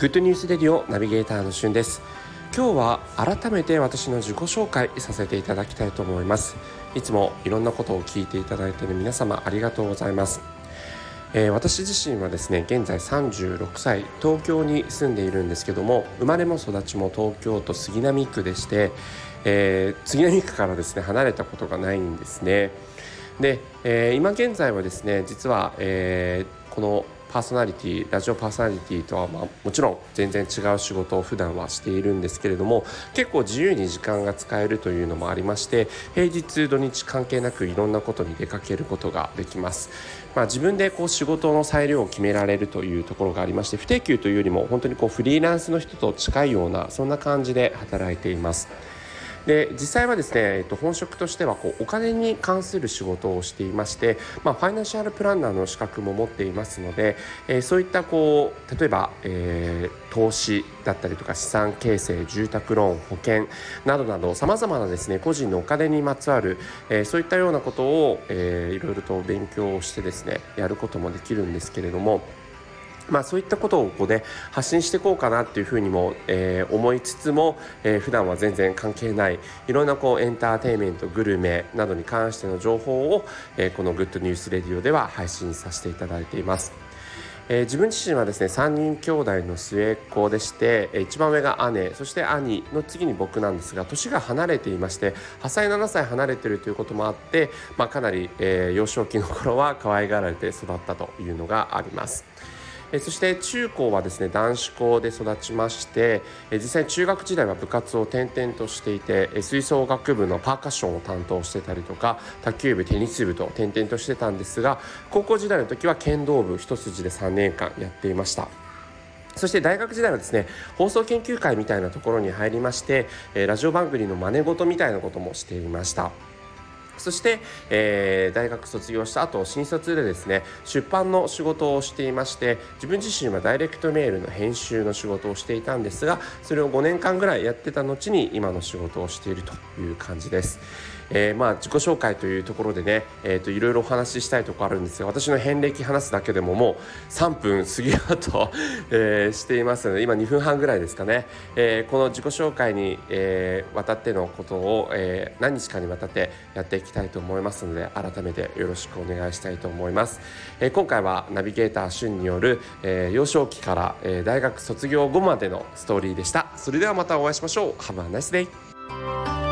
グッドニュースレディオナビゲーターのしゅんです。今日は改めて私の自己紹介させていただきたいと思います。いつもいろんなことを聞いていただいている皆様ありがとうございます。えー、私自身はですね現在36歳東京に住んでいるんですけども生まれも育ちも東京都杉並区でして、えー、杉並区からですね離れたことがないんですね。で、えー、今現在はですね実は、えー、このパーソナリティラジオパーソナリティとは、まあ、もちろん全然違う仕事を普段はしているんですけれども結構自由に時間が使えるというのもありまして平日土日関係なくいろんなことに出かけることができます。まあ、自分でこう仕事の裁量を決められるというところがありまして不定休というよりも本当にこうフリーランスの人と近いようなそんな感じで働いています。で実際はですね、えっと、本職としてはこうお金に関する仕事をしていまして、まあ、ファイナンシャルプランナーの資格も持っていますので、えー、そういったこう例えば、えー、投資だったりとか資産形成住宅ローン保険などなどさまざまなですね個人のお金にまつわる、えー、そういったようなことを、えー、いろいろと勉強をしてですねやることもできるんですけれども。まあ、そういったことをこう、ね、発信していこうかなっていうふうにも、えー、思いつつも、えー、普段は全然関係ないいろんなこうエンターテインメントグルメなどに関しての情報を、えー、この「 Good News Radio」では配信させていただいています。えー、自分自身はですね3人兄弟の末っ子でして、えー、一番上が姉そして兄の次に僕なんですが年が離れていまして8歳7歳離れているということもあって、まあ、かなり、えー、幼少期の頃は可愛がられて育ったというのがあります。えそして中高はですね男子校で育ちまして、え実際中学時代は部活を転々としていて、え吹奏楽部のパーカッションを担当してたりとか卓球部テニス部と転々としてたんですが高校時代の時は剣道部一筋で3年間やっていました。そして大学時代はですね放送研究会みたいなところに入りまして、えラジオ番組の真似事みたいなこともしていました。そして、えー、大学卒業した後新卒でですね出版の仕事をしていまして自分自身はダイレクトメールの編集の仕事をしていたんですがそれを5年間ぐらいやってた後に今の仕事をしているという感じです。えー、まあ自己紹介というところでね、えー、といろいろお話ししたいところあるんですが私の遍歴話すだけでももう3分過ぎようと、え、していますので今2分半ぐらいですかね、えー、この自己紹介に、えー、渡ってのことを、えー、何日かにわたってやっていききたいと思いますので改めてよろしくお願いしたいと思います、えー、今回はナビゲーター旬による、えー、幼少期から、えー、大学卒業後までのストーリーでした。それではまたお会いしましょう。Have a nice day